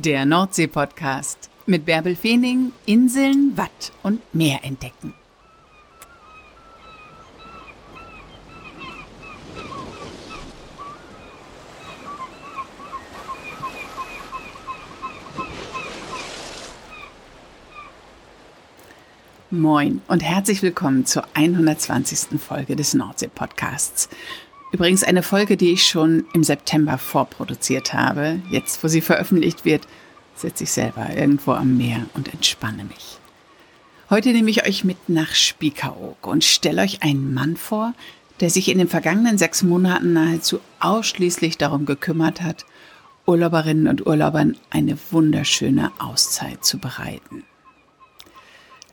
Der Nordsee-Podcast mit Bärbel Feening, Inseln, Watt und Meer entdecken. Moin und herzlich willkommen zur 120. Folge des Nordsee-Podcasts. Übrigens eine Folge, die ich schon im September vorproduziert habe. Jetzt, wo sie veröffentlicht wird, sitze ich selber irgendwo am Meer und entspanne mich. Heute nehme ich euch mit nach Spiekeroog und stelle euch einen Mann vor, der sich in den vergangenen sechs Monaten nahezu ausschließlich darum gekümmert hat, Urlauberinnen und Urlaubern eine wunderschöne Auszeit zu bereiten.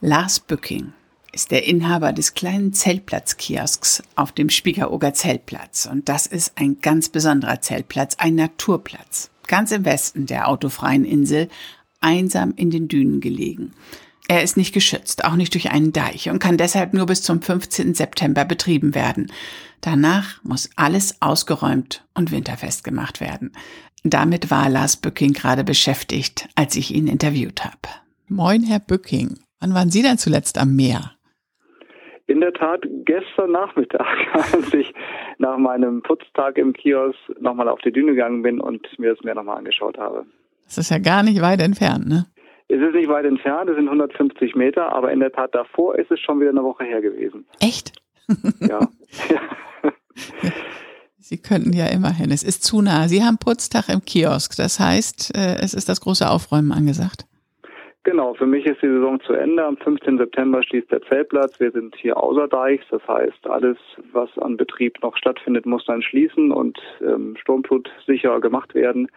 Lars Bücking ist der Inhaber des kleinen Zeltplatzkiosks auf dem Spiekeroger Zeltplatz. Und das ist ein ganz besonderer Zeltplatz, ein Naturplatz, ganz im Westen der autofreien Insel, einsam in den Dünen gelegen. Er ist nicht geschützt, auch nicht durch einen Deich und kann deshalb nur bis zum 15. September betrieben werden. Danach muss alles ausgeräumt und winterfest gemacht werden. Damit war Lars Bücking gerade beschäftigt, als ich ihn interviewt habe. Moin, Herr Bücking. Wann waren Sie denn zuletzt am Meer? In der Tat gestern Nachmittag, als ich nach meinem Putztag im Kiosk nochmal auf die Düne gegangen bin und mir das Meer nochmal angeschaut habe. Das ist ja gar nicht weit entfernt, ne? Es ist nicht weit entfernt, es sind 150 Meter, aber in der Tat davor ist es schon wieder eine Woche her gewesen. Echt? Ja. Sie könnten ja immerhin. Es ist zu nah. Sie haben Putztag im Kiosk. Das heißt, äh, es ist das große Aufräumen angesagt. Genau, für mich ist die Saison zu Ende. Am 15. September schließt der Zeltplatz. Wir sind hier außerdeichs. Das heißt, alles, was an Betrieb noch stattfindet, muss dann schließen und ähm, sturmflutsicher gemacht werden.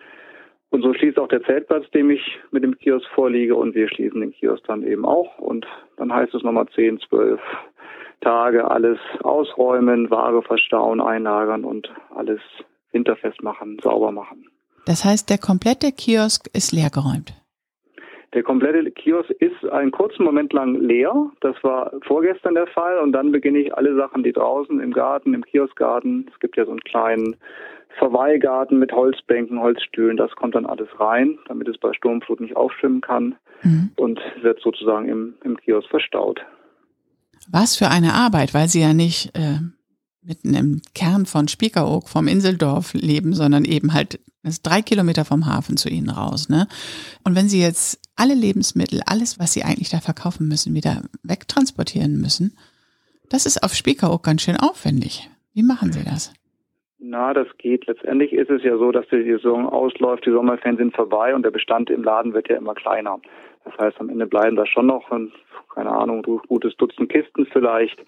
Und so schließt auch der Zeltplatz, dem ich mit dem Kiosk vorliege. Und wir schließen den Kiosk dann eben auch. Und dann heißt es nochmal 10, 12 Tage alles ausräumen, Ware verstauen, einlagern und alles winterfest machen, sauber machen. Das heißt, der komplette Kiosk ist leergeräumt? Der komplette Kiosk ist einen kurzen Moment lang leer. Das war vorgestern der Fall. Und dann beginne ich alle Sachen, die draußen im Garten, im Kioskgarten, es gibt ja so einen kleinen Verweilgarten mit Holzbänken, Holzstühlen, das kommt dann alles rein, damit es bei Sturmflut nicht aufschwimmen kann mhm. und wird sozusagen im, im Kiosk verstaut. Was für eine Arbeit, weil Sie ja nicht äh, mitten im Kern von Spiekeroog, vom Inseldorf leben, sondern eben halt ist drei Kilometer vom Hafen zu Ihnen raus. Ne? Und wenn Sie jetzt alle Lebensmittel, alles, was Sie eigentlich da verkaufen müssen, wieder wegtransportieren müssen, das ist auf Spiekeroog ganz schön aufwendig. Wie machen Sie das? Na, das geht. Letztendlich ist es ja so, dass die Saison ausläuft, die Sommerferien sind vorbei und der Bestand im Laden wird ja immer kleiner. Das heißt, am Ende bleiben da schon noch, keine Ahnung, gutes Dutzend Kisten vielleicht.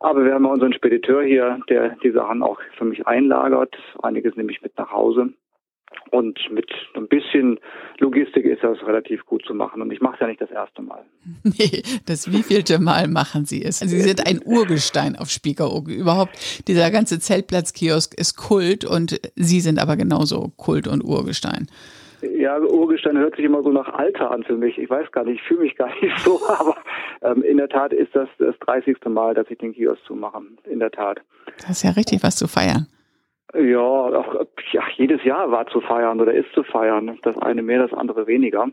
Aber wir haben unseren Spediteur hier, der die Sachen auch für mich einlagert. Einiges nehme ich mit nach Hause. Und mit ein bisschen Logistik ist das relativ gut zu machen. Und ich mache es ja nicht das erste Mal. Nee, das wievielte Mal machen Sie es? Sie sind ein Urgestein auf Spiekeroog. Überhaupt, dieser ganze Zeltplatzkiosk ist Kult und Sie sind aber genauso Kult und Urgestein. Ja, Urgestein hört sich immer so nach Alter an für mich. Ich weiß gar nicht, ich fühle mich gar nicht so, aber ähm, in der Tat ist das das 30. Mal, dass ich den Kiosk zumache. In der Tat. Das ist ja richtig was zu feiern. Ja, auch, ja, jedes Jahr war zu feiern oder ist zu feiern. Das eine mehr, das andere weniger.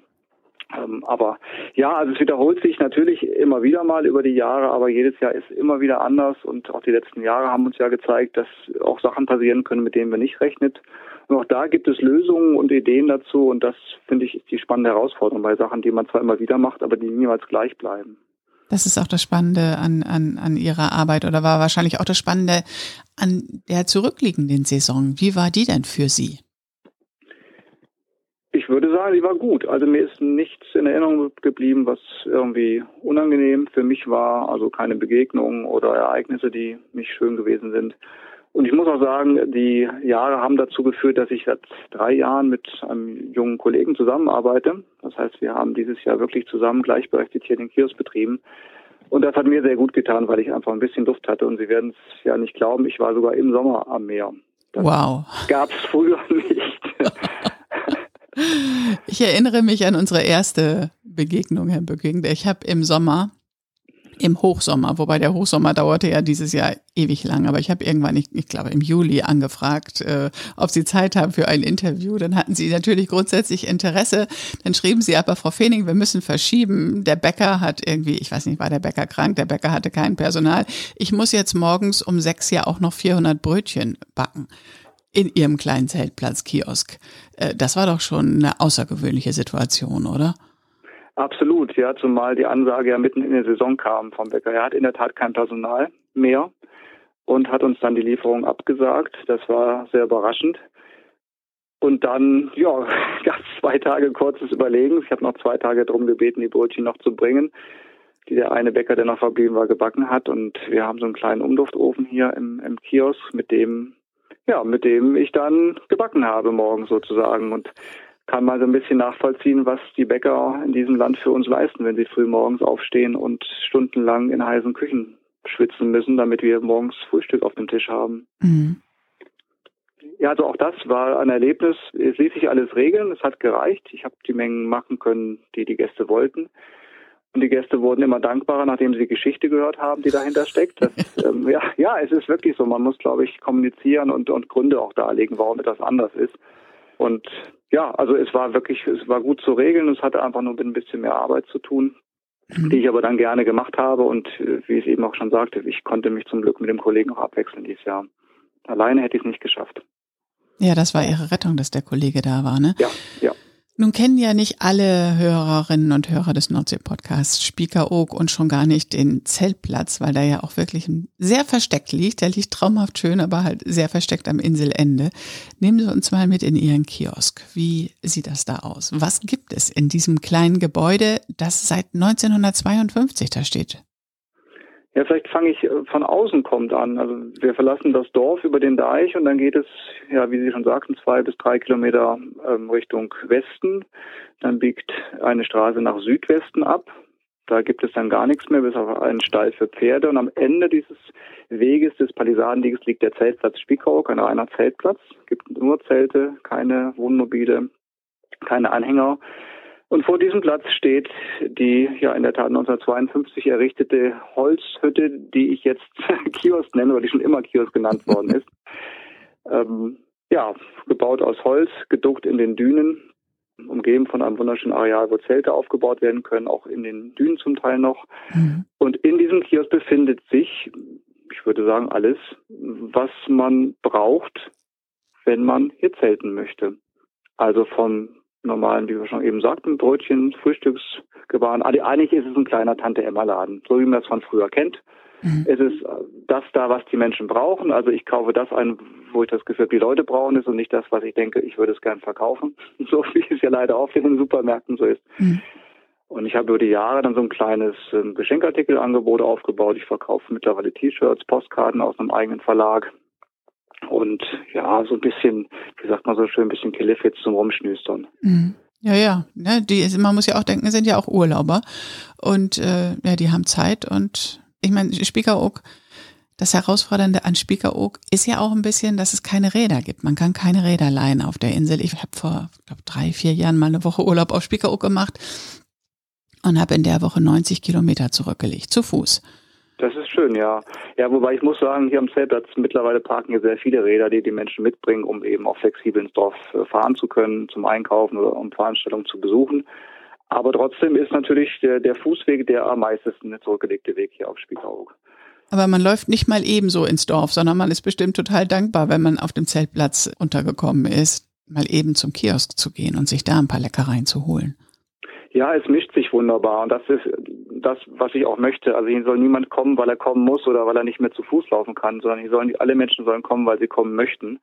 Ähm, aber ja, also es wiederholt sich natürlich immer wieder mal über die Jahre, aber jedes Jahr ist immer wieder anders und auch die letzten Jahre haben uns ja gezeigt, dass auch Sachen passieren können, mit denen wir nicht rechnet. Und auch da gibt es Lösungen und Ideen dazu und das finde ich ist die spannende Herausforderung bei Sachen, die man zwar immer wieder macht, aber die niemals gleich bleiben. Das ist auch das Spannende an, an, an Ihrer Arbeit oder war wahrscheinlich auch das Spannende an der zurückliegenden Saison. Wie war die denn für Sie? Ich würde sagen, die war gut. Also mir ist nichts in Erinnerung geblieben, was irgendwie unangenehm für mich war. Also keine Begegnungen oder Ereignisse, die nicht schön gewesen sind. Und ich muss auch sagen, die Jahre haben dazu geführt, dass ich seit drei Jahren mit einem jungen Kollegen zusammenarbeite. Das heißt, wir haben dieses Jahr wirklich zusammen gleichberechtigt hier den Kiosk betrieben. Und das hat mir sehr gut getan, weil ich einfach ein bisschen Luft hatte. Und Sie werden es ja nicht glauben, ich war sogar im Sommer am Meer. Das wow. Gab es früher nicht. ich erinnere mich an unsere erste Begegnung, Herr Bücking. Ich habe im Sommer im Hochsommer, wobei der Hochsommer dauerte ja dieses Jahr ewig lang, aber ich habe irgendwann, ich, ich glaube im Juli angefragt, äh, ob Sie Zeit haben für ein Interview. Dann hatten Sie natürlich grundsätzlich Interesse. Dann schrieben Sie aber, Frau Feening, wir müssen verschieben. Der Bäcker hat irgendwie, ich weiß nicht, war der Bäcker krank, der Bäcker hatte kein Personal. Ich muss jetzt morgens um sechs ja auch noch 400 Brötchen backen in Ihrem kleinen Zeltplatz-Kiosk. Äh, das war doch schon eine außergewöhnliche Situation, oder? Absolut, ja, zumal die Ansage ja mitten in der Saison kam vom Bäcker. Er hat in der Tat kein Personal mehr und hat uns dann die Lieferung abgesagt. Das war sehr überraschend. Und dann, ja, gab es zwei Tage kurzes Überlegen. Ich habe noch zwei Tage darum gebeten, die Brötchen noch zu bringen, die der eine Bäcker, der noch verblieben war, gebacken hat. Und wir haben so einen kleinen Umduftofen hier im, im Kiosk, mit dem, ja, mit dem ich dann gebacken habe morgen sozusagen. Und kann man so ein bisschen nachvollziehen, was die Bäcker in diesem Land für uns leisten, wenn sie früh morgens aufstehen und stundenlang in heißen Küchen schwitzen müssen, damit wir morgens Frühstück auf dem Tisch haben. Mhm. Ja, also auch das war ein Erlebnis. Es ließ sich alles regeln. Es hat gereicht. Ich habe die Mengen machen können, die die Gäste wollten. Und die Gäste wurden immer dankbarer, nachdem sie die Geschichte gehört haben, die dahinter steckt. Das, ähm, ja, ja, es ist wirklich so. Man muss, glaube ich, kommunizieren und, und Gründe auch darlegen, warum etwas anders ist. Und ja, also es war wirklich, es war gut zu regeln. Es hatte einfach nur mit ein bisschen mehr Arbeit zu tun, mhm. die ich aber dann gerne gemacht habe. Und äh, wie ich eben auch schon sagte, ich konnte mich zum Glück mit dem Kollegen auch abwechseln dieses Jahr. Alleine hätte ich es nicht geschafft. Ja, das war Ihre Rettung, dass der Kollege da war, ne? Ja, ja. Nun kennen ja nicht alle Hörerinnen und Hörer des Nordsee-Podcasts Spiekeroog und schon gar nicht den Zeltplatz, weil der ja auch wirklich sehr versteckt liegt. Der liegt traumhaft schön, aber halt sehr versteckt am Inselende. Nehmen Sie uns mal mit in Ihren Kiosk. Wie sieht das da aus? Was gibt es in diesem kleinen Gebäude, das seit 1952 da steht? Ja, vielleicht fange ich äh, von außen kommt an. Also wir verlassen das Dorf über den Deich und dann geht es, ja, wie Sie schon sagten, zwei bis drei Kilometer ähm, Richtung Westen. Dann biegt eine Straße nach Südwesten ab. Da gibt es dann gar nichts mehr, bis auf einen Stall für Pferde. Und am Ende dieses Weges, des Palisadenweges, liegt der Zeltplatz Spiekeroog, ein reiner Zeltplatz. Gibt nur Zelte, keine Wohnmobile, keine Anhänger. Und vor diesem Platz steht die ja in der Tat 1952 errichtete Holzhütte, die ich jetzt Kiosk nenne, weil die schon immer Kiosk genannt worden ist. ähm, ja, gebaut aus Holz, geduckt in den Dünen, umgeben von einem wunderschönen Areal, wo Zelte aufgebaut werden können, auch in den Dünen zum Teil noch. Mhm. Und in diesem Kiosk befindet sich, ich würde sagen, alles, was man braucht, wenn man hier zelten möchte. Also vom normalen, wie wir schon eben sagten, Brötchen, Frühstücksgewaren. Eigentlich ist es ein kleiner Tante-Emma-Laden, so wie man es von früher kennt. Mhm. Es ist das da, was die Menschen brauchen. Also ich kaufe das ein, wo ich das Gefühl habe, die Leute brauchen es und nicht das, was ich denke, ich würde es gern verkaufen. So wie es ja leider oft in den Supermärkten so ist. Mhm. Und ich habe über die Jahre dann so ein kleines ähm, Geschenkartikelangebot aufgebaut. Ich verkaufe mittlerweile T-Shirts, Postkarten aus einem eigenen Verlag und ja, so ein bisschen, wie sagt man so schön, ein bisschen Killefits zum Rumschnüstern. Mhm. Ja, ja, ne, die, man muss ja auch denken, sind ja auch Urlauber und äh, ja, die haben Zeit und ich meine, Spiekeroog, das Herausfordernde an Spiekeroog ist ja auch ein bisschen, dass es keine Räder gibt. Man kann keine Räder leihen auf der Insel. Ich habe vor, glaube drei, vier Jahren mal eine Woche Urlaub auf Spiekeroog gemacht und habe in der Woche 90 Kilometer zurückgelegt, zu Fuß. Das ist schön, ja. Ja, wobei ich muss sagen, hier am Zeltplatz mittlerweile parken hier sehr viele Räder, die die Menschen mitbringen, um eben auch flexibel ins Dorf äh, fahren zu können, zum Einkaufen oder um Veranstaltungen zu besuchen. Aber trotzdem ist natürlich der, der Fußweg der am meisten zurückgelegte Weg hier auf Spiekeroog. Aber man läuft nicht mal ebenso ins Dorf, sondern man ist bestimmt total dankbar, wenn man auf dem Zeltplatz untergekommen ist, mal eben zum Kiosk zu gehen und sich da ein paar Leckereien zu holen. Ja, es mischt sich wunderbar und das ist das, was ich auch möchte. Also hier soll niemand kommen, weil er kommen muss oder weil er nicht mehr zu Fuß laufen kann, sondern hier sollen alle Menschen sollen kommen, weil sie kommen möchten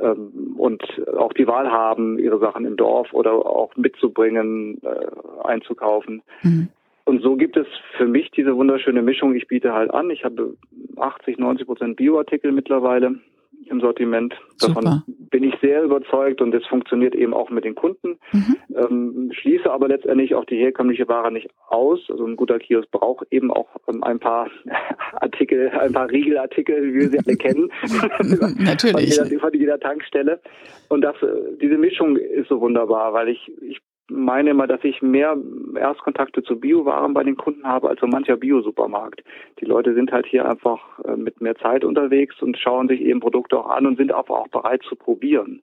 ähm, und auch die Wahl haben, ihre Sachen im Dorf oder auch mitzubringen, äh, einzukaufen. Mhm. Und so gibt es für mich diese wunderschöne Mischung. Ich biete halt an. Ich habe 80, 90 Prozent Bioartikel mittlerweile im Sortiment. Davon Super. bin ich sehr überzeugt und es funktioniert eben auch mit den Kunden. Mhm. Ähm, schließe aber letztendlich auch die herkömmliche Ware nicht aus. Also ein guter Kiosk braucht eben auch ähm, ein paar Artikel, ein paar Riegelartikel, wie wir sie alle kennen. Natürlich. Von jeder, von jeder Tankstelle. Und das, diese Mischung ist so wunderbar, weil ich, ich meine immer, dass ich mehr Erstkontakte zu Biowaren bei den Kunden habe als so mancher Bio-Supermarkt. Die Leute sind halt hier einfach äh, mit mehr Zeit unterwegs und schauen sich eben Produkte auch an und sind aber auch bereit zu probieren.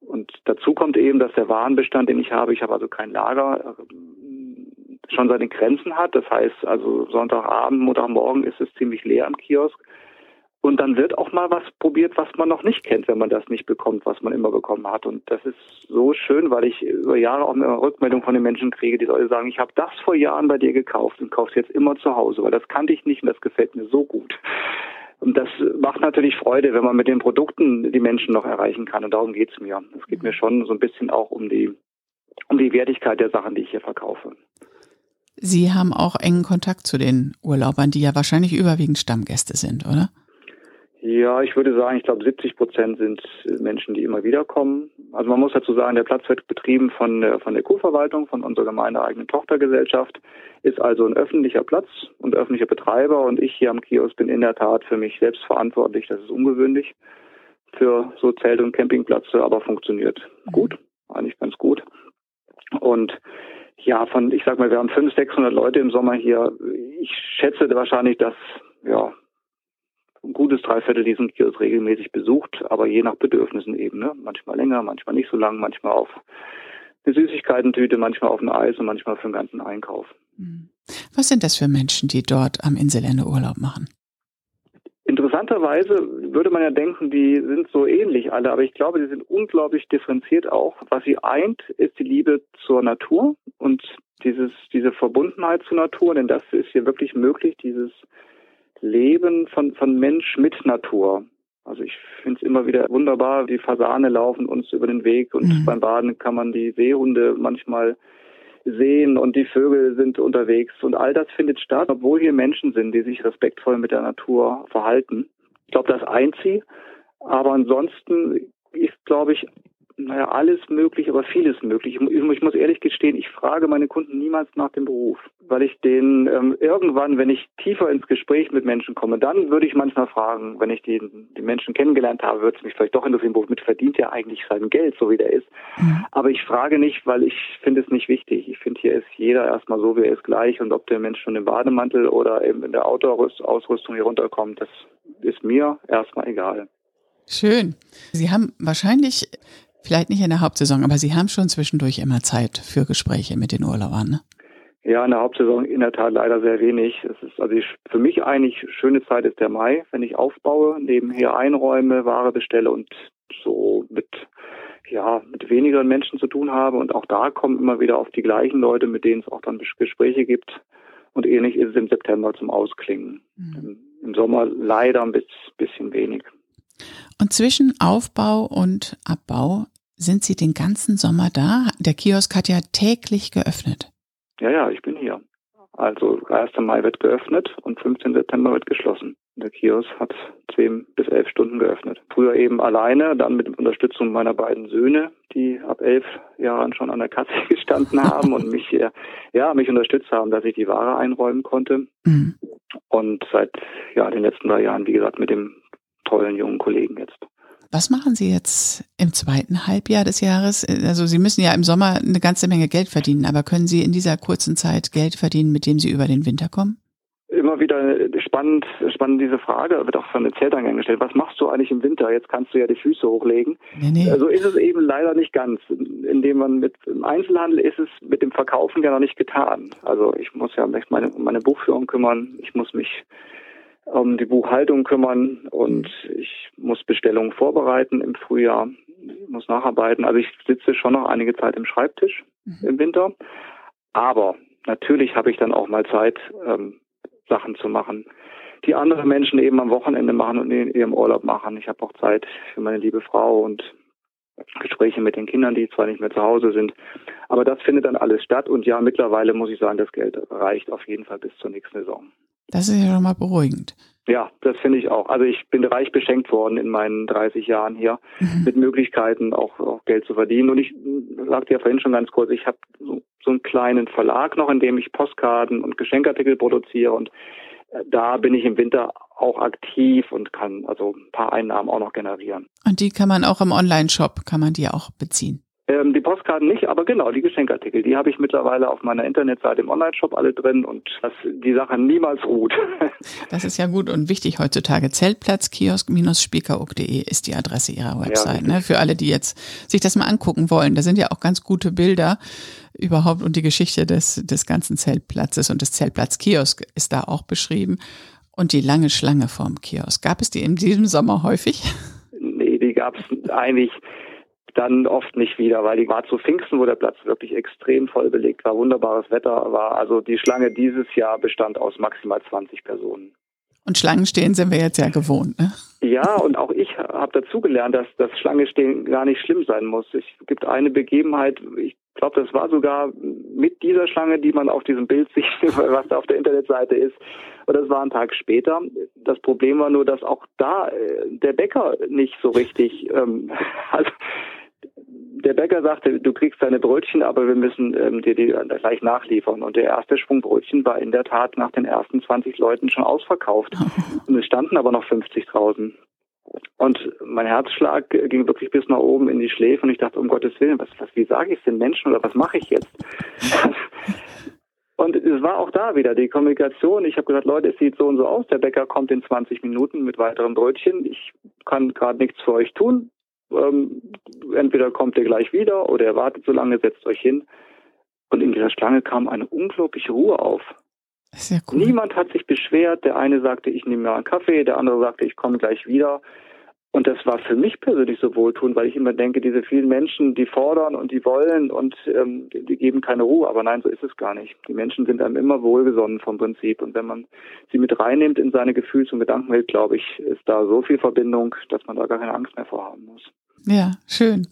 Und dazu kommt eben, dass der Warenbestand, den ich habe, ich habe also kein Lager, äh, schon seine Grenzen hat. Das heißt, also Sonntagabend, Montagmorgen ist es ziemlich leer am Kiosk. Und dann wird auch mal was probiert, was man noch nicht kennt, wenn man das nicht bekommt, was man immer bekommen hat. Und das ist so schön, weil ich über Jahre auch eine Rückmeldung von den Menschen kriege, die sagen, ich habe das vor Jahren bei dir gekauft und kauf's jetzt immer zu Hause, weil das kannte ich nicht und das gefällt mir so gut. Und das macht natürlich Freude, wenn man mit den Produkten die Menschen noch erreichen kann. Und darum geht's mir. Es geht mir schon so ein bisschen auch um die, um die Wertigkeit der Sachen, die ich hier verkaufe. Sie haben auch engen Kontakt zu den Urlaubern, die ja wahrscheinlich überwiegend Stammgäste sind, oder? Ja, ich würde sagen, ich glaube 70 Prozent sind Menschen, die immer wieder kommen. Also man muss dazu sagen, der Platz wird betrieben von der, von der Kurverwaltung, von unserer gemeindeeigenen Tochtergesellschaft, ist also ein öffentlicher Platz und öffentlicher Betreiber und ich hier am Kiosk bin in der Tat für mich selbst verantwortlich. Das ist ungewöhnlich für so Zelt- und Campingplätze, aber funktioniert gut, eigentlich ganz gut. Und ja, von, ich sag mal, wir haben 500, 600 Leute im Sommer hier. Ich schätze wahrscheinlich, dass, ja, ein gutes Dreiviertel diesen Kiosk regelmäßig besucht, aber je nach Bedürfnissen eben. Ne? Manchmal länger, manchmal nicht so lang, manchmal auf eine Süßigkeitentüte, manchmal auf ein Eis und manchmal für den ganzen Einkauf. Hm. Was sind das für Menschen, die dort am Inselende Urlaub machen? Interessanterweise würde man ja denken, die sind so ähnlich alle, aber ich glaube, sie sind unglaublich differenziert auch. Was sie eint, ist die Liebe zur Natur und dieses, diese Verbundenheit zur Natur, denn das ist hier wirklich möglich, dieses Leben von, von Mensch mit Natur. Also ich finde es immer wieder wunderbar, die Fasane laufen uns über den Weg und mhm. beim Baden kann man die Seehunde manchmal sehen und die Vögel sind unterwegs und all das findet statt, obwohl hier Menschen sind, die sich respektvoll mit der Natur verhalten. Ich glaube, das eint sie. Aber ansonsten ist, glaube ich, naja, alles möglich, aber vieles möglich. Ich, muss ehrlich gestehen, ich frage meine Kunden niemals nach dem Beruf, weil ich den ähm, irgendwann, wenn ich tiefer ins Gespräch mit Menschen komme, dann würde ich manchmal fragen, wenn ich die, die Menschen kennengelernt habe, würde es mich vielleicht doch interessieren, womit verdient er eigentlich sein Geld, so wie der ist. Mhm. Aber ich frage nicht, weil ich finde es nicht wichtig. Ich finde, hier ist jeder erstmal so, wie er ist, gleich. Und ob der Mensch schon im Bademantel oder eben in der Outdoor-Ausrüstung hier runterkommt, das ist mir erstmal egal. Schön. Sie haben wahrscheinlich Vielleicht nicht in der Hauptsaison, aber Sie haben schon zwischendurch immer Zeit für Gespräche mit den Urlaubern, ne? Ja, in der Hauptsaison in der Tat leider sehr wenig. Es ist also ich, für mich eigentlich schöne Zeit ist der Mai, wenn ich aufbaue, nebenher einräume, Ware bestelle und so mit ja mit weniger Menschen zu tun habe und auch da kommen immer wieder auf die gleichen Leute, mit denen es auch dann Gespräche gibt. Und ähnlich ist es im September zum Ausklingen. Mhm. Im Sommer leider ein bisschen wenig. Und zwischen Aufbau und Abbau sind Sie den ganzen Sommer da? Der Kiosk hat ja täglich geöffnet. Ja, ja, ich bin hier. Also 1. Mai wird geöffnet und 15. September wird geschlossen. Der Kiosk hat 10 bis 11 Stunden geöffnet. Früher eben alleine, dann mit Unterstützung meiner beiden Söhne, die ab elf Jahren schon an der Kasse gestanden haben und mich, ja, mich unterstützt haben, dass ich die Ware einräumen konnte. Mhm. Und seit ja, den letzten drei Jahren, wie gesagt, mit dem tollen jungen Kollegen jetzt. Was machen Sie jetzt im zweiten Halbjahr des Jahres? Also Sie müssen ja im Sommer eine ganze Menge Geld verdienen, aber können Sie in dieser kurzen Zeit Geld verdienen, mit dem Sie über den Winter kommen? Immer wieder spannend, spannend diese Frage, wird auch von den Zeltern gestellt. Was machst du eigentlich im Winter? Jetzt kannst du ja die Füße hochlegen. Nee, nee. So also ist es eben leider nicht ganz. Indem man mit im Einzelhandel ist es mit dem Verkaufen ja noch nicht getan. Also ich muss ja meine, meine Buchführung kümmern. Ich muss mich um die Buchhaltung kümmern und ich muss Bestellungen vorbereiten im Frühjahr, muss nacharbeiten. Also ich sitze schon noch einige Zeit im Schreibtisch mhm. im Winter. Aber natürlich habe ich dann auch mal Zeit, ähm, Sachen zu machen, die andere Menschen eben am Wochenende machen und in ihrem Urlaub machen. Ich habe auch Zeit für meine liebe Frau und Gespräche mit den Kindern, die zwar nicht mehr zu Hause sind. Aber das findet dann alles statt. Und ja, mittlerweile muss ich sagen, das Geld reicht auf jeden Fall bis zur nächsten Saison. Das ist ja schon mal beruhigend. Ja, das finde ich auch. Also ich bin reich beschenkt worden in meinen 30 Jahren hier mhm. mit Möglichkeiten auch, auch, Geld zu verdienen. Und ich sagte ja vorhin schon ganz kurz, ich habe so, so einen kleinen Verlag noch, in dem ich Postkarten und Geschenkartikel produziere und äh, da bin ich im Winter auch aktiv und kann also ein paar Einnahmen auch noch generieren. Und die kann man auch im Online-Shop, kann man die auch beziehen? Ähm, die Postkarten nicht, aber genau, die Geschenkartikel, die habe ich mittlerweile auf meiner Internetseite im Online-Shop alle drin und dass die Sache niemals ruht. Das ist ja gut und wichtig heutzutage. Zeltplatz, kiosk-spiekeroog.de ist die Adresse ihrer Website. Ja, ne? Für alle, die jetzt sich das mal angucken wollen. Da sind ja auch ganz gute Bilder überhaupt und die Geschichte des, des ganzen Zeltplatzes und des Zeltplatz-Kiosk ist da auch beschrieben. Und die lange Schlange vorm Kiosk. Gab es die in diesem Sommer häufig? Nee, die gab es eigentlich dann oft nicht wieder, weil die war zu Pfingsten, wo der Platz wirklich extrem voll belegt war, wunderbares Wetter war. Also die Schlange dieses Jahr bestand aus maximal 20 Personen. Und Schlangen stehen sind wir jetzt ja gewohnt, ne? Ja, und auch ich habe dazugelernt, dass das Schlange stehen gar nicht schlimm sein muss. Es gibt eine Begebenheit, ich glaube, das war sogar mit dieser Schlange, die man auf diesem Bild sieht, was da auf der Internetseite ist. Und das war ein Tag später. Das Problem war nur, dass auch da äh, der Bäcker nicht so richtig, ähm, also der Bäcker sagte, du kriegst deine Brötchen, aber wir müssen ähm, dir die gleich nachliefern. Und der erste Schwung Brötchen war in der Tat nach den ersten 20 Leuten schon ausverkauft. Und es standen aber noch 50 draußen. Und mein Herzschlag ging wirklich bis nach oben in die Schläfe und ich dachte, um Gottes Willen, was, was wie sage ich es den Menschen oder was mache ich jetzt? und es war auch da wieder die Kommunikation. Ich habe gesagt, Leute, es sieht so und so aus. Der Bäcker kommt in 20 Minuten mit weiteren Brötchen. Ich kann gerade nichts für euch tun. Ähm, entweder kommt ihr gleich wieder oder ihr wartet so lange, setzt euch hin. Und in dieser Schlange kam eine unglaubliche Ruhe auf. Cool. Niemand hat sich beschwert. Der eine sagte, ich nehme mir einen Kaffee, der andere sagte, ich komme gleich wieder. Und das war für mich persönlich so wohltuend, weil ich immer denke, diese vielen Menschen, die fordern und die wollen und ähm, die, geben keine Ruhe. Aber nein, so ist es gar nicht. Die Menschen sind einem immer wohlgesonnen vom Prinzip. Und wenn man sie mit reinnimmt in seine Gefühls- und Gedankenwelt, glaube ich, ist da so viel Verbindung, dass man da gar keine Angst mehr vorhaben muss. Ja, schön.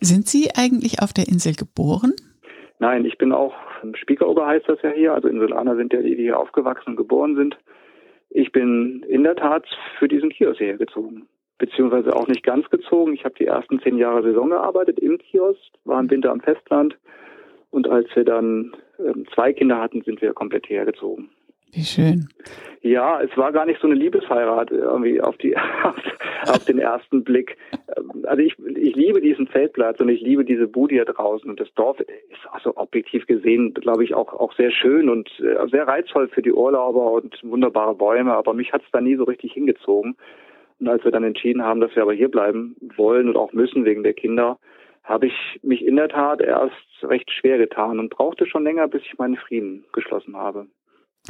Sind Sie eigentlich auf der Insel geboren? Nein, ich bin auch, Spiekeroger heißt das ja hier, also Insulaner sind ja die, die hier aufgewachsen und geboren sind. Ich bin in der Tat für diesen Kiosk hergezogen beziehungsweise auch nicht ganz gezogen. Ich habe die ersten zehn Jahre Saison gearbeitet im Kiosk, war im Winter am Festland und als wir dann ähm, zwei Kinder hatten, sind wir komplett hergezogen. Wie schön. Ja, es war gar nicht so eine Liebesheirat irgendwie auf die auf, den ersten Blick. Ähm, also ich, ich liebe diesen Zeltplatz und ich liebe diese Bude hier draußen und das Dorf ist also objektiv gesehen, glaube ich, auch auch sehr schön und äh, sehr reizvoll für die Urlauber und wunderbare Bäume. Aber mich hat es da nie so richtig hingezogen. Und als wir dann entschieden haben, dass wir aber hier bleiben wollen und auch müssen wegen der Kinder, habe ich mich in der Tat erst recht schwer getan und brauchte schon länger, bis ich meinen Frieden geschlossen habe.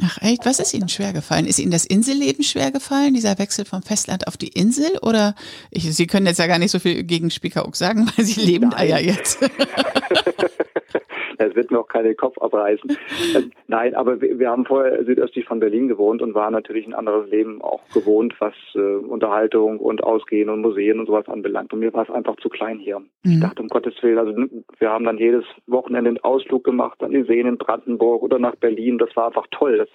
Ach echt, was ist Ihnen schwer gefallen? Ist Ihnen das Inselleben schwer gefallen, dieser Wechsel vom Festland auf die Insel? Oder ich, Sie können jetzt ja gar nicht so viel gegen Spiekeroog sagen, weil Sie leben Nein. da ja jetzt. Es wird mir auch keine Kopf abreißen. Äh, nein, aber wir, wir, haben vorher südöstlich von Berlin gewohnt und waren natürlich ein anderes Leben auch gewohnt, was äh, Unterhaltung und Ausgehen und Museen und sowas anbelangt. Und mir war es einfach zu klein hier. Mhm. Ich dachte, um Gottes Willen, also wir haben dann jedes Wochenende einen Ausflug gemacht an die Seen in Brandenburg oder nach Berlin. Das war einfach toll. Das,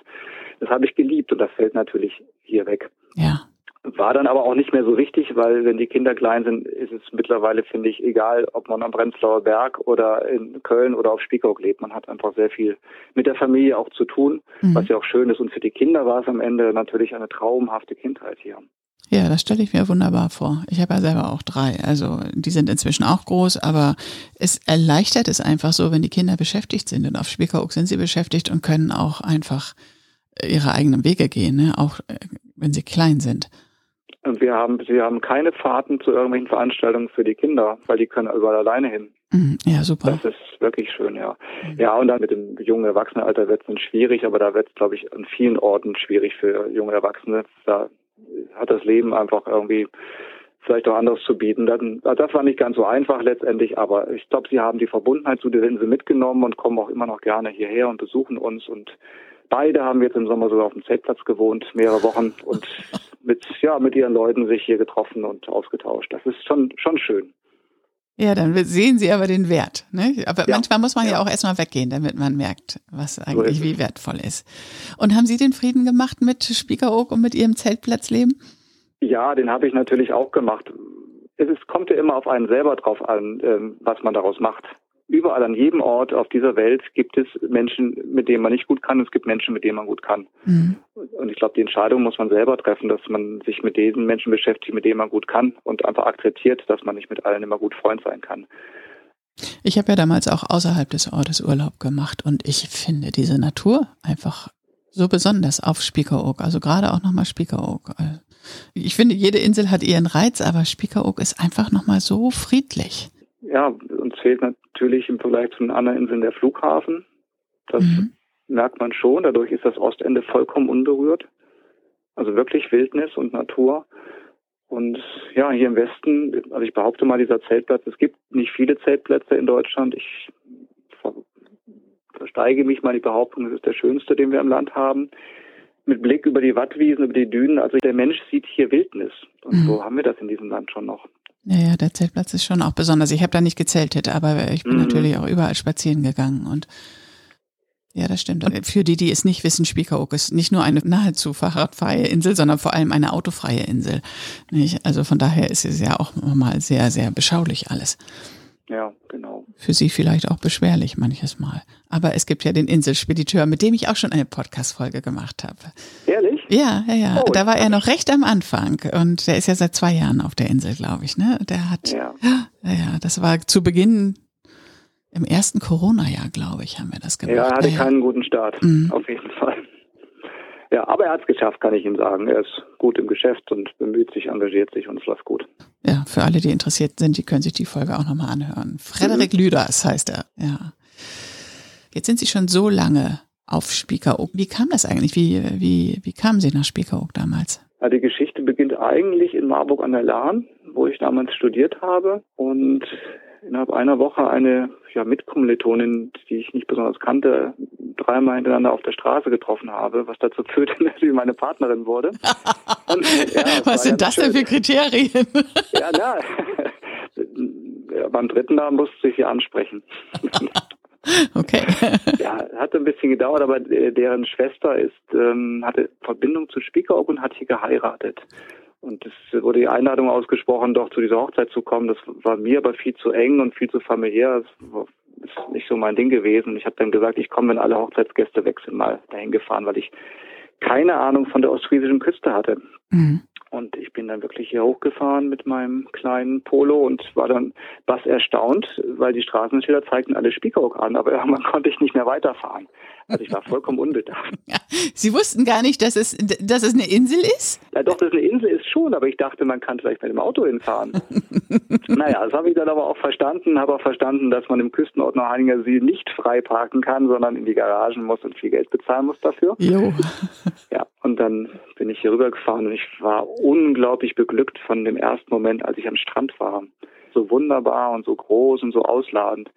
das habe ich geliebt und das fällt natürlich hier weg. Ja. War dann aber auch nicht mehr so wichtig, weil wenn die Kinder klein sind, ist es mittlerweile, finde ich, egal, ob man am Prenzlauer Berg oder in Köln oder auf Spiekeroog lebt. Man hat einfach sehr viel mit der Familie auch zu tun, mhm. was ja auch schön ist. Und für die Kinder war es am Ende natürlich eine traumhafte Kindheit hier. Ja, das stelle ich mir wunderbar vor. Ich habe ja selber auch drei. Also die sind inzwischen auch groß, aber es erleichtert es einfach so, wenn die Kinder beschäftigt sind. Und auf Spiekeroog sind sie beschäftigt und können auch einfach ihre eigenen Wege gehen, ne? auch äh, wenn sie klein sind. Und wir haben, sie haben keine Fahrten zu irgendwelchen Veranstaltungen für die Kinder, weil die können überall alleine hin. Mhm. Ja, super. Das ist wirklich schön, ja. Ja, und dann mit dem jungen Erwachsenenalter wird es dann schwierig, aber da wird es, glaube ich, an vielen Orten schwierig für junge Erwachsene. Da hat das Leben einfach irgendwie vielleicht auch anderes zu bieten. Das war nicht ganz so einfach letztendlich, aber ich glaube, sie haben die Verbundenheit zu der Insel mitgenommen und kommen auch immer noch gerne hierher und besuchen uns und Beide haben jetzt im Sommer sogar auf dem Zeltplatz gewohnt, mehrere Wochen und mit, ja, mit ihren Leuten sich hier getroffen und ausgetauscht. Das ist schon, schon schön. Ja, dann sehen Sie aber den Wert. Ne? Aber ja, manchmal muss man ja, ja auch erstmal weggehen, damit man merkt, was eigentlich so wie wertvoll ist. Und haben Sie den Frieden gemacht mit Spiekeroog und mit Ihrem Zeltplatzleben? Ja, den habe ich natürlich auch gemacht. Es ist, kommt ja immer auf einen selber drauf an, ähm, was man daraus macht überall an jedem Ort auf dieser Welt gibt es Menschen, mit denen man nicht gut kann. Es gibt Menschen, mit denen man gut kann. Mhm. Und ich glaube, die Entscheidung muss man selber treffen, dass man sich mit diesen Menschen beschäftigt, mit denen man gut kann und einfach akzeptiert, dass man nicht mit allen immer gut Freund sein kann. Ich habe ja damals auch außerhalb des Ortes Urlaub gemacht und ich finde diese Natur einfach so besonders auf Spiekeroog, also gerade auch nochmal Spiekeroog. Ich finde, jede Insel hat ihren Reiz, aber Spiekeroog ist einfach nochmal so friedlich. Ja, uns fehlt natürlich im Vergleich zu den anderen Inseln der Flughafen. Das mhm. merkt man schon. Dadurch ist das Ostende vollkommen unberührt. Also wirklich Wildnis und Natur. Und ja, hier im Westen, also ich behaupte mal, dieser Zeltplatz, es gibt nicht viele Zeltplätze in Deutschland. Ich versteige mich mal die Behauptung, es ist der schönste, den wir im Land haben. Mit Blick über die Wattwiesen, über die Dünen. Also der Mensch sieht hier Wildnis. Und mhm. so haben wir das in diesem Land schon noch. Ja, ja, der Zeltplatz ist schon auch besonders. Ich habe da nicht gezeltet, aber ich bin mhm. natürlich auch überall spazieren gegangen und ja, das stimmt. Und für die, die es nicht wissen, Spiekeroog ist nicht nur eine nahezu fahrradfreie Insel, sondern vor allem eine autofreie Insel. Nicht? Also von daher ist es ja auch mal sehr, sehr beschaulich alles. Ja, genau. Für Sie vielleicht auch beschwerlich manches Mal. Aber es gibt ja den Inselspediteur, mit dem ich auch schon eine Podcast-Folge gemacht habe. Ehrlich? Ja, ja, ja. Oh, da war er noch recht am Anfang und der ist ja seit zwei Jahren auf der Insel, glaube ich. Ne? Der hat, ja. ja, ja, das war zu Beginn im ersten Corona-Jahr, glaube ich, haben wir das gemacht. Ja, er hatte ja, keinen guten Start, mhm. auf jeden Fall. Ja, aber er hat es geschafft, kann ich Ihnen sagen. Er ist gut im Geschäft und bemüht sich, engagiert sich und es läuft gut. Ja, für alle, die interessiert sind, die können sich die Folge auch nochmal anhören. Frederik mhm. Lüders heißt er, ja. Jetzt sind Sie schon so lange auf Spiekeroog. Wie kam das eigentlich? Wie, wie, wie kamen Sie nach Spiekeroog damals? Ja, die Geschichte beginnt eigentlich in Marburg an der Lahn, wo ich damals studiert habe und innerhalb einer Woche eine ja, Mitkommilitonin, die ich nicht besonders kannte, dreimal hintereinander auf der Straße getroffen habe, was dazu führte, dass sie meine Partnerin wurde. Und, ja, was sind das denn für Kriterien? ja, na, ja, beim dritten Mal musste ich sie ansprechen. Okay. ja, hat ein bisschen gedauert, aber deren Schwester ist, ähm, hatte Verbindung zu Spiekeroog und hat hier geheiratet. Und es wurde die Einladung ausgesprochen, doch zu dieser Hochzeit zu kommen. Das war mir aber viel zu eng und viel zu familiär. Das ist nicht so mein Ding gewesen. Ich habe dann gesagt, ich komme, wenn alle Hochzeitsgäste weg sind, mal dahin gefahren, weil ich keine Ahnung von der ostfriesischen Küste hatte. Mhm. Und ich bin dann wirklich hier hochgefahren mit meinem kleinen Polo und war dann was erstaunt, weil die Straßenschilder zeigten alle Spiekeroog an, aber irgendwann konnte ich nicht mehr weiterfahren. Also ich war vollkommen unbedacht. Ja, Sie wussten gar nicht, dass es, dass es eine Insel ist? Ja, doch, dass es eine Insel ist schon, aber ich dachte, man kann vielleicht mit dem Auto hinfahren. naja, das habe ich dann aber auch verstanden, habe auch verstanden, dass man im Küstenort Neuheiliger See nicht frei parken kann, sondern in die Garagen muss und viel Geld bezahlen muss dafür. Jo. Ja, und dann bin ich hier rübergefahren und ich war unglaublich beglückt von dem ersten Moment, als ich am Strand war. So wunderbar und so groß und so ausladend.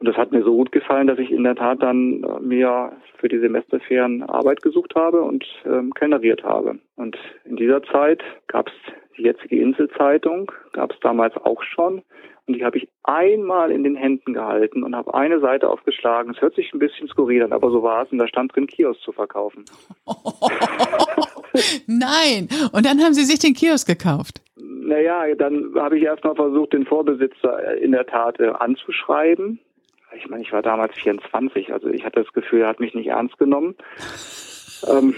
Und das hat mir so gut gefallen, dass ich in der Tat dann äh, mir für die Semesterferien Arbeit gesucht habe und ähm, kellneriert habe. Und in dieser Zeit gab es die jetzige Inselzeitung, gab es damals auch schon. Und die habe ich einmal in den Händen gehalten und habe eine Seite aufgeschlagen. Es hört sich ein bisschen skurril an, aber so war es. Und da stand drin, Kiosk zu verkaufen. Nein. Und dann haben Sie sich den Kiosk gekauft. Naja, dann habe ich erstmal versucht, den Vorbesitzer in der Tat äh, anzuschreiben ich meine, ich war damals 24, also ich hatte das Gefühl, er hat mich nicht ernst genommen. Ähm,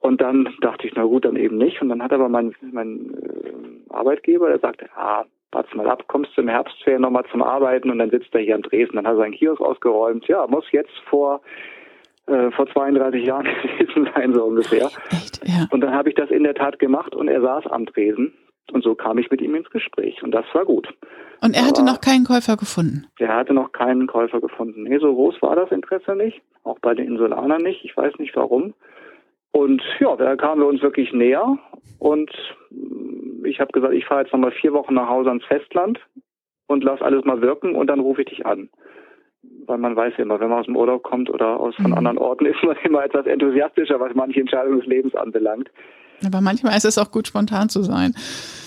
und dann dachte ich, na gut, dann eben nicht. Und dann hat aber mein, mein äh, Arbeitgeber, der sagte, ja, warte mal ab, kommst du im Herbstferien nochmal zum Arbeiten und dann sitzt er hier in Dresden. Dann hat er seinen Kiosk ausgeräumt. Ja, muss jetzt vor äh, vor 32 Jahren gewesen sein, so ungefähr. Echt? Ja. Und dann habe ich das in der Tat gemacht und er saß am Tresen. Und so kam ich mit ihm ins Gespräch und das war gut. Und er hatte Aber noch keinen Käufer gefunden? Er hatte noch keinen Käufer gefunden. Nee, so groß war das Interesse nicht. Auch bei den Insulanern nicht. Ich weiß nicht warum. Und ja, da kamen wir uns wirklich näher. Und ich habe gesagt, ich fahre jetzt nochmal vier Wochen nach Hause ans Festland und lass alles mal wirken und dann rufe ich dich an. Weil man weiß ja immer, wenn man aus dem Urlaub kommt oder aus von mhm. anderen Orten, ist man immer etwas enthusiastischer, was manche Entscheidungen des Lebens anbelangt. Aber manchmal ist es auch gut, spontan zu sein.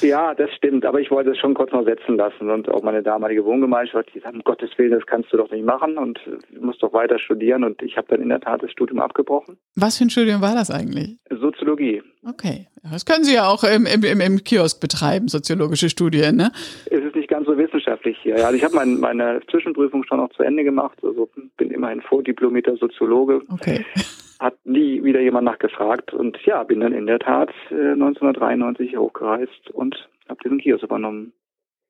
Ja, das stimmt. Aber ich wollte es schon kurz noch setzen lassen. Und auch meine damalige Wohngemeinschaft, die sagt, um Gottes Willen, das kannst du doch nicht machen und du musst doch weiter studieren. Und ich habe dann in der Tat das Studium abgebrochen. Was für ein Studium war das eigentlich? Soziologie. Okay. Das können Sie ja auch im, im, im Kiosk betreiben, soziologische Studien, ne? Es ist nicht ganz so wissenschaftlich hier. Also ich habe mein, meine Zwischenprüfung schon noch zu Ende gemacht. Also bin immerhin vordiplomierter Soziologe. Okay hat nie wieder jemand nachgefragt. Und ja, bin dann in der Tat äh, 1993 hochgereist und habe diesen Kiosk übernommen.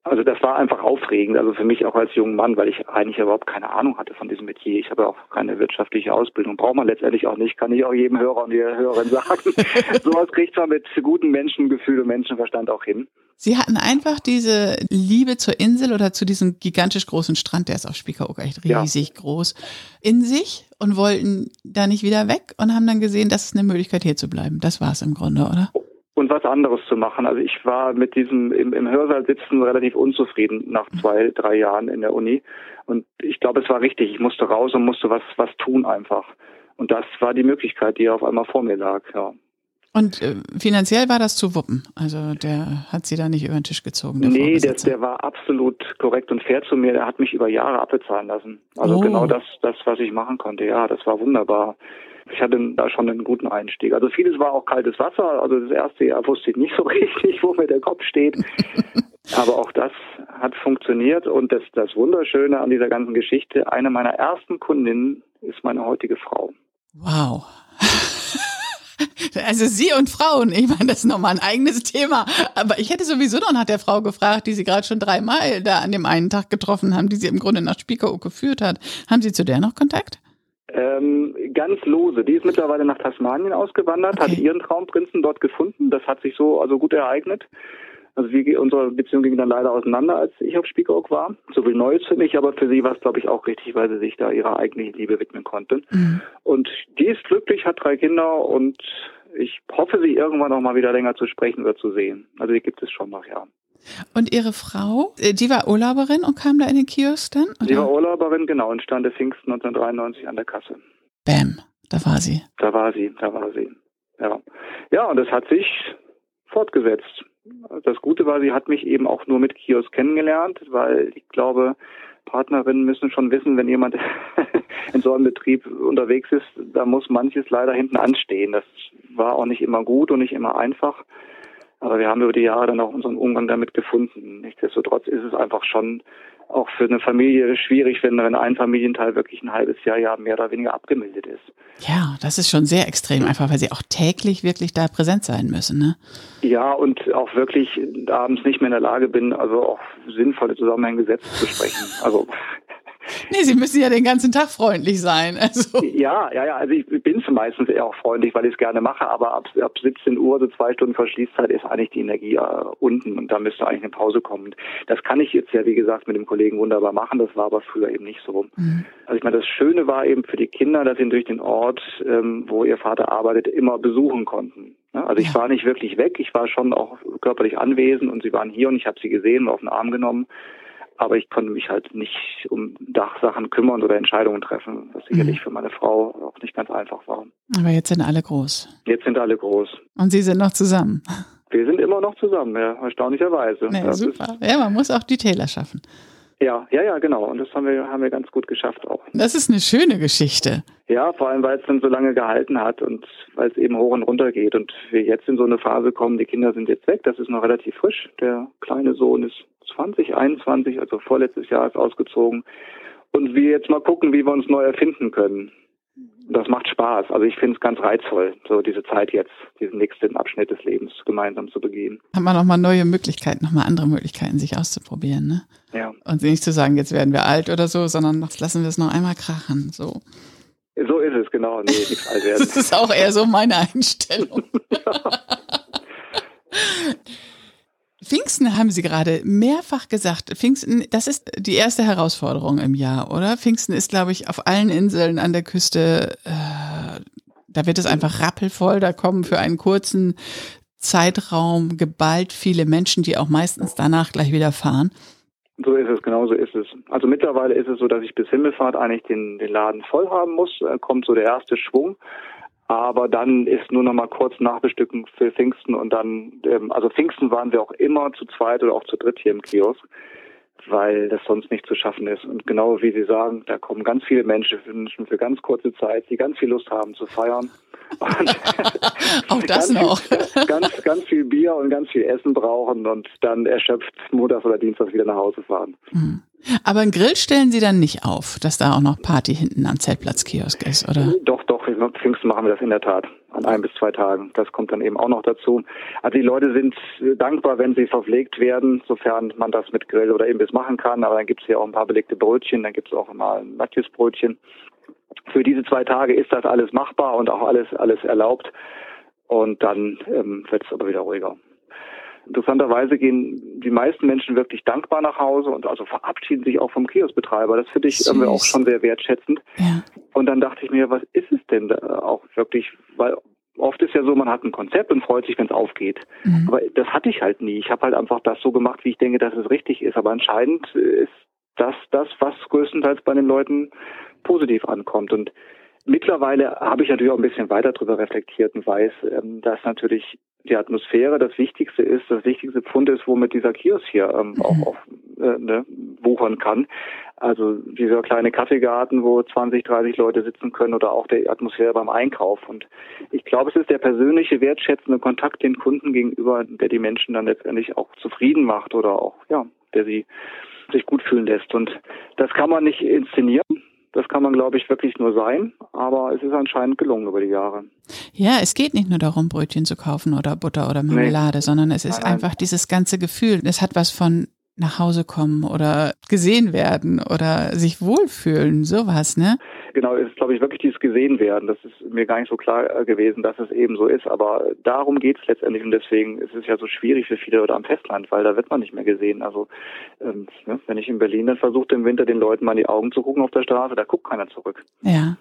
Also das war einfach aufregend, also für mich auch als junger Mann, weil ich eigentlich überhaupt keine Ahnung hatte von diesem Metier. Ich habe auch keine wirtschaftliche Ausbildung, braucht man letztendlich auch nicht, kann ich auch jedem Hörer und jeder Hörerin sagen. Sowas kriegt man mit gutem Menschengefühl und Menschenverstand auch hin. Sie hatten einfach diese Liebe zur Insel oder zu diesem gigantisch großen Strand, der ist auf Spiekeroog echt riesig ja. groß, in sich und wollten da nicht wieder weg und haben dann gesehen, das ist eine Möglichkeit hier zu bleiben. Das war es im Grunde, oder? Und was anderes zu machen. Also ich war mit diesem im, im Hörsaal sitzen relativ unzufrieden nach mhm. zwei, drei Jahren in der Uni. Und ich glaube, es war richtig. Ich musste raus und musste was, was tun einfach. Und das war die Möglichkeit, die auf einmal vor mir lag, ja. Und äh, finanziell war das zu wuppen? Also der hat sie da nicht über den Tisch gezogen? Der nee, der, der war absolut korrekt und fair zu mir. Der hat mich über Jahre abbezahlen lassen. Also oh. genau das, das, was ich machen konnte. Ja, das war wunderbar ich hatte da schon einen guten Einstieg. Also vieles war auch kaltes Wasser. Also das erste Jahr wusste ich nicht so richtig, wo mir der Kopf steht. Aber auch das hat funktioniert. Und das, das Wunderschöne an dieser ganzen Geschichte, eine meiner ersten Kundinnen ist meine heutige Frau. Wow. Also Sie und Frauen, ich meine, das ist nochmal ein eigenes Thema. Aber ich hätte sowieso noch nach der Frau gefragt, die Sie gerade schon dreimal da an dem einen Tag getroffen haben, die Sie im Grunde nach Spiekeroog geführt hat. Haben Sie zu der noch Kontakt? Ähm, ganz lose. Die ist mittlerweile nach Tasmanien ausgewandert, okay. hat ihren Traumprinzen dort gefunden. Das hat sich so also gut ereignet. Also wie, unsere Beziehung ging dann leider auseinander, als ich auf Spiekeroog war. So viel Neues für mich, aber für sie war es, glaube ich, auch richtig, weil sie sich da ihrer eigenen Liebe widmen konnte. Mhm. Und die ist glücklich, hat drei Kinder und ich hoffe, sie irgendwann noch mal wieder länger zu sprechen oder zu sehen. Also die gibt es schon noch, ja. Und Ihre Frau, äh, die war Urlauberin und kam da in den Kiosk dann? Oder? Die war Urlauberin, genau, und stand Pfingsten 1993 an der Kasse. Bam, da war sie. Da war sie, da war sie. Ja, ja und das hat sich fortgesetzt. Das Gute war, sie hat mich eben auch nur mit Kiosk kennengelernt, weil ich glaube, Partnerinnen müssen schon wissen, wenn jemand in so einem Betrieb unterwegs ist, da muss manches leider hinten anstehen. Das war auch nicht immer gut und nicht immer einfach. Aber wir haben über die Jahre dann auch unseren Umgang damit gefunden. Nichtsdestotrotz ist es einfach schon auch für eine Familie schwierig, wenn, ein Familienteil wirklich ein halbes Jahr, ja mehr oder weniger abgemeldet ist. Ja, das ist schon sehr extrem, einfach weil sie auch täglich wirklich da präsent sein müssen, ne? Ja, und auch wirklich abends nicht mehr in der Lage bin, also auch sinnvolle Zusammenhänge selbst zu sprechen. Also Nee, Sie müssen ja den ganzen Tag freundlich sein. Also. Ja, ja, ja. Also ich bin meistens eher auch freundlich, weil ich es gerne mache, aber ab, ab 17 Uhr, so zwei Stunden Verschließzeit, ist eigentlich die Energie äh, unten und da müsste eigentlich eine Pause kommen. Das kann ich jetzt ja, wie gesagt, mit dem Kollegen wunderbar machen. Das war aber früher eben nicht so. Mhm. Also ich meine, das Schöne war eben für die Kinder, dass sie durch den Ort, ähm, wo ihr Vater arbeitet, immer besuchen konnten. Also ich war nicht wirklich weg, ich war schon auch körperlich anwesend und sie waren hier und ich habe sie gesehen und auf den Arm genommen aber ich konnte mich halt nicht um Dachsachen kümmern oder Entscheidungen treffen, was sicherlich mhm. für meine Frau auch nicht ganz einfach war. Aber jetzt sind alle groß. Jetzt sind alle groß. Und Sie sind noch zusammen. Wir sind immer noch zusammen, ja, erstaunlicherweise. Nee, super. Ja, man muss auch die Täler schaffen. Ja, ja, ja, genau. Und das haben wir, haben wir ganz gut geschafft auch. Das ist eine schöne Geschichte. Ja, vor allem, weil es dann so lange gehalten hat und weil es eben hoch und runter geht und wir jetzt in so eine Phase kommen, die Kinder sind jetzt weg, das ist noch relativ frisch. Der kleine Sohn ist 2021, also vorletztes Jahr ist ausgezogen. Und wir jetzt mal gucken, wie wir uns neu erfinden können. Das macht Spaß. Also ich finde es ganz reizvoll, so diese Zeit jetzt, diesen nächsten Abschnitt des Lebens gemeinsam zu begehen. Hat man nochmal neue Möglichkeiten, nochmal andere Möglichkeiten, sich auszuprobieren, ne? Ja. Und nicht zu sagen, jetzt werden wir alt oder so, sondern lassen wir es noch einmal krachen, so. So ist es, genau. Nee, nichts alt werden. das ist auch eher so meine Einstellung. Pfingsten haben Sie gerade mehrfach gesagt. Pfingsten, das ist die erste Herausforderung im Jahr, oder? Pfingsten ist, glaube ich, auf allen Inseln an der Küste, äh, da wird es einfach rappelvoll. Da kommen für einen kurzen Zeitraum geballt viele Menschen, die auch meistens danach gleich wieder fahren. So ist es, genau so ist es. Also mittlerweile ist es so, dass ich bis Himmelfahrt eigentlich den, den Laden voll haben muss. Kommt so der erste Schwung. Aber dann ist nur noch mal kurz Nachbestücken für Pfingsten und dann, ähm, also Pfingsten waren wir auch immer zu zweit oder auch zu dritt hier im Kiosk, weil das sonst nicht zu schaffen ist. Und genau wie Sie sagen, da kommen ganz viele Menschen für, für ganz kurze Zeit, die ganz viel Lust haben zu feiern. auch das noch. Viel, ganz, ganz viel Bier und ganz viel Essen brauchen und dann erschöpft montags oder dienstags wieder nach Hause fahren. Mhm. Aber einen Grill stellen Sie dann nicht auf, dass da auch noch Party hinten am Zeltplatzkiosk ist, oder? Doch, doch, Pfingsten machen wir das in der Tat. An ein bis zwei Tagen. Das kommt dann eben auch noch dazu. Also die Leute sind dankbar, wenn sie verpflegt werden, sofern man das mit Grill oder Imbiss machen kann. Aber dann gibt es ja auch ein paar belegte Brötchen, dann gibt es auch mal ein Matjesbrötchen. Für diese zwei Tage ist das alles machbar und auch alles alles erlaubt. Und dann ähm, wird es aber wieder ruhiger. Interessanterweise gehen die meisten Menschen wirklich dankbar nach Hause und also verabschieden sich auch vom Kioskbetreiber. Das finde ich irgendwie auch schon sehr wertschätzend. Ja. Und dann dachte ich mir, was ist es denn da auch wirklich? Weil oft ist ja so, man hat ein Konzept und freut sich, wenn es aufgeht. Mhm. Aber das hatte ich halt nie. Ich habe halt einfach das so gemacht, wie ich denke, dass es richtig ist. Aber anscheinend ist das das, was größtenteils bei den Leuten positiv ankommt. Und mittlerweile habe ich natürlich auch ein bisschen weiter darüber reflektiert und weiß, ähm, dass natürlich die Atmosphäre das Wichtigste ist, das wichtigste Pfund ist, womit dieser Kiosk hier ähm, mhm. auch, auch äh, ne, wuchern kann. Also dieser kleine Kaffeegarten, wo 20, 30 Leute sitzen können oder auch der Atmosphäre beim Einkauf. Und ich glaube, es ist der persönliche, wertschätzende Kontakt den Kunden gegenüber, der die Menschen dann letztendlich auch zufrieden macht oder auch, ja, der sie sich gut fühlen lässt. Und das kann man nicht inszenieren. Das kann man, glaube ich, wirklich nur sein, aber es ist anscheinend gelungen über die Jahre. Ja, es geht nicht nur darum, Brötchen zu kaufen oder Butter oder Marmelade, nee. sondern es ist nein, einfach dieses ganze Gefühl. Es hat was von nach Hause kommen oder gesehen werden oder sich wohlfühlen, sowas, ne? Genau, es ist, glaube ich, wirklich dieses gesehen werden. Das ist mir gar nicht so klar äh, gewesen, dass es eben so ist. Aber darum geht es letztendlich und deswegen ist es ja so schwierig für viele Leute am Festland, weil da wird man nicht mehr gesehen. Also ähm, ne, wenn ich in Berlin dann versuche, im Winter den Leuten mal in die Augen zu gucken auf der Straße, da guckt keiner zurück. Ja.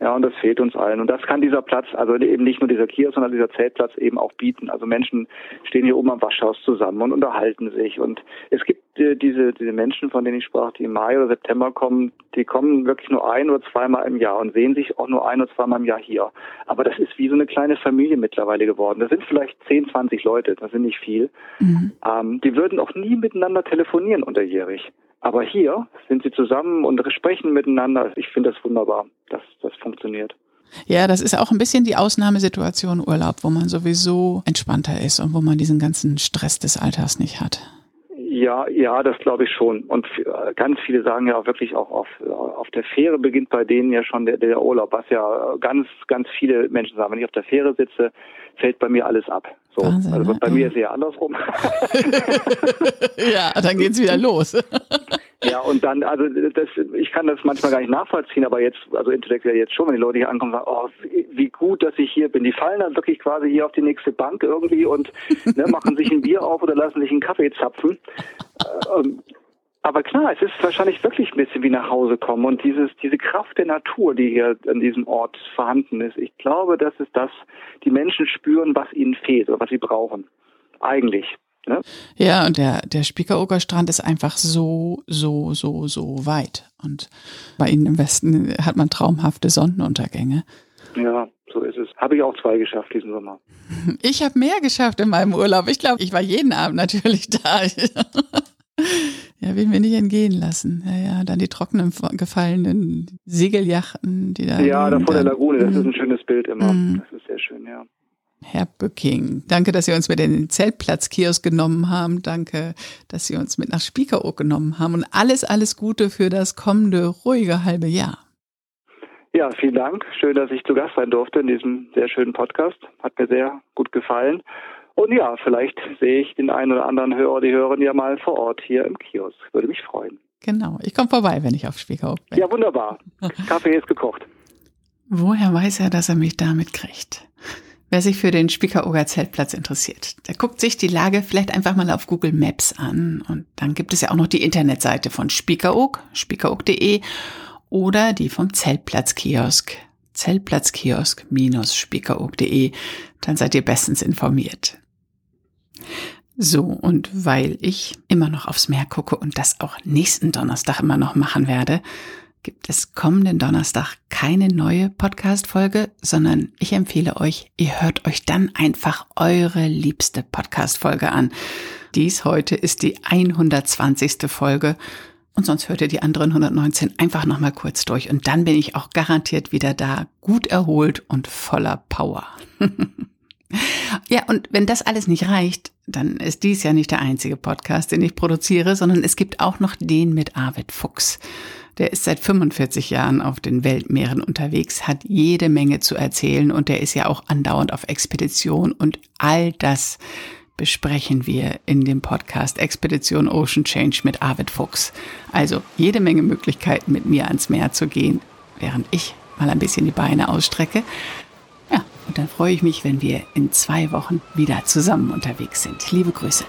Ja, und das fehlt uns allen. Und das kann dieser Platz, also eben nicht nur dieser Kiosk, sondern dieser Zeltplatz eben auch bieten. Also Menschen stehen hier oben am Waschhaus zusammen und unterhalten sich. Und es gibt äh, diese, diese Menschen, von denen ich sprach, die im Mai oder September kommen, die kommen wirklich nur ein oder zweimal im Jahr und sehen sich auch nur ein oder zweimal im Jahr hier. Aber das ist wie so eine kleine Familie mittlerweile geworden. Das sind vielleicht 10, 20 Leute, das sind nicht viel. Mhm. Ähm, die würden auch nie miteinander telefonieren unterjährig. Aber hier sind sie zusammen und sprechen miteinander. Ich finde das wunderbar, dass das funktioniert. Ja, das ist auch ein bisschen die Ausnahmesituation Urlaub, wo man sowieso entspannter ist und wo man diesen ganzen Stress des Alltags nicht hat. Ja, ja, das glaube ich schon. Und ganz viele sagen ja auch wirklich auch auf, auf der Fähre beginnt bei denen ja schon der, der Urlaub, was ja ganz, ganz viele Menschen sagen. Wenn ich auf der Fähre sitze, fällt bei mir alles ab. So. Wahnsinn, also bei ne? mir ist es eher andersrum. ja, dann geht's wieder los. ja, und dann, also das, ich kann das manchmal gar nicht nachvollziehen, aber jetzt, also intellektuell jetzt schon, wenn die Leute hier ankommen sagen, oh, wie gut, dass ich hier bin. Die fallen dann wirklich quasi hier auf die nächste Bank irgendwie und ne, machen sich ein Bier auf oder lassen sich einen Kaffee zapfen. Ähm, aber klar, es ist wahrscheinlich wirklich ein bisschen wie nach Hause kommen und dieses, diese Kraft der Natur, die hier an diesem Ort vorhanden ist. Ich glaube, das ist das, die Menschen spüren, was ihnen fehlt oder was sie brauchen. Eigentlich. Ne? Ja, und der, der Spiekeroger Strand ist einfach so, so, so, so weit. Und bei Ihnen im Westen hat man traumhafte Sonnenuntergänge. Ja, so ist es. Habe ich auch zwei geschafft diesen Sommer. Ich habe mehr geschafft in meinem Urlaub. Ich glaube, ich war jeden Abend natürlich da. Ja, will mir nicht entgehen lassen. Ja, ja, dann die trockenen, gefallenen Segeljachten, die da. Ja, da vor der Lagune, das ist ein schönes Bild immer. Mm. Das ist sehr schön, ja. Herr Bücking, danke, dass Sie uns mit in den Zeltplatzkiosk genommen haben. Danke, dass Sie uns mit nach Spiekeroog genommen haben. Und alles, alles Gute für das kommende ruhige halbe Jahr. Ja, vielen Dank. Schön, dass ich zu Gast sein durfte in diesem sehr schönen Podcast. Hat mir sehr gut gefallen. Und ja, vielleicht sehe ich den einen oder anderen Hörer, die hören ja mal vor Ort hier im Kiosk. Würde mich freuen. Genau, ich komme vorbei, wenn ich auf Spiekeroog bin. Ja, wunderbar. Kaffee ist gekocht. Woher weiß er, dass er mich damit kriegt? Wer sich für den Spiekeroger Zeltplatz interessiert, der guckt sich die Lage vielleicht einfach mal auf Google Maps an. Und dann gibt es ja auch noch die Internetseite von Spiekeroog, spiekeroog.de oder die vom Zeltplatzkiosk, zeltplatzkiosk-spiekeroog.de. Dann seid ihr bestens informiert. So, und weil ich immer noch aufs Meer gucke und das auch nächsten Donnerstag immer noch machen werde, gibt es kommenden Donnerstag keine neue Podcast-Folge, sondern ich empfehle euch, ihr hört euch dann einfach eure liebste Podcast-Folge an. Dies heute ist die 120. Folge und sonst hört ihr die anderen 119 einfach nochmal kurz durch und dann bin ich auch garantiert wieder da, gut erholt und voller Power. ja, und wenn das alles nicht reicht, dann ist dies ja nicht der einzige Podcast, den ich produziere, sondern es gibt auch noch den mit Arvid Fuchs. Der ist seit 45 Jahren auf den Weltmeeren unterwegs, hat jede Menge zu erzählen und der ist ja auch andauernd auf Expedition und all das besprechen wir in dem Podcast Expedition Ocean Change mit Arvid Fuchs. Also jede Menge Möglichkeiten, mit mir ans Meer zu gehen, während ich mal ein bisschen die Beine ausstrecke. Dann freue ich mich, wenn wir in zwei Wochen wieder zusammen unterwegs sind. Liebe Grüße.